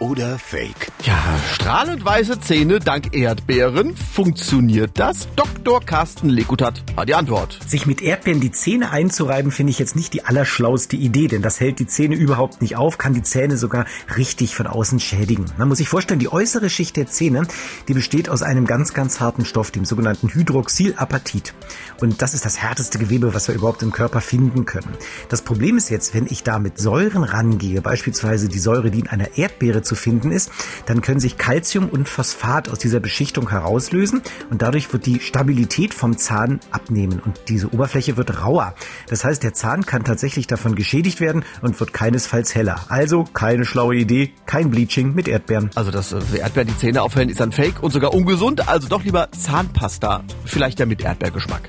oder Fake? Ja, strahlend weiße Zähne dank Erdbeeren. Funktioniert das? Dr. Carsten Lekutat hat die Antwort. Sich mit Erdbeeren die Zähne einzureiben, finde ich jetzt nicht die allerschlauste Idee, denn das hält die Zähne überhaupt nicht auf, kann die Zähne sogar richtig von außen schädigen. Man muss sich vorstellen, die äußere Schicht der Zähne, die besteht aus einem ganz, ganz harten Stoff, dem sogenannten Hydroxylapatit. Und das ist das härteste Gewebe, was wir überhaupt im Körper finden können. Das Problem ist jetzt, wenn ich da mit Säuren rangehe, beispielsweise die Säure, die in einer Erdbeere zu finden ist, dann können sich Calcium und Phosphat aus dieser Beschichtung herauslösen und dadurch wird die Stabilität vom Zahn abnehmen und diese Oberfläche wird rauer. Das heißt, der Zahn kann tatsächlich davon geschädigt werden und wird keinesfalls heller. Also keine schlaue Idee, kein Bleaching mit Erdbeeren. Also, dass äh, Erdbeeren die Zähne aufhellen, ist ein Fake und sogar ungesund. Also doch lieber Zahnpasta. Vielleicht ja mit Erdbeergeschmack.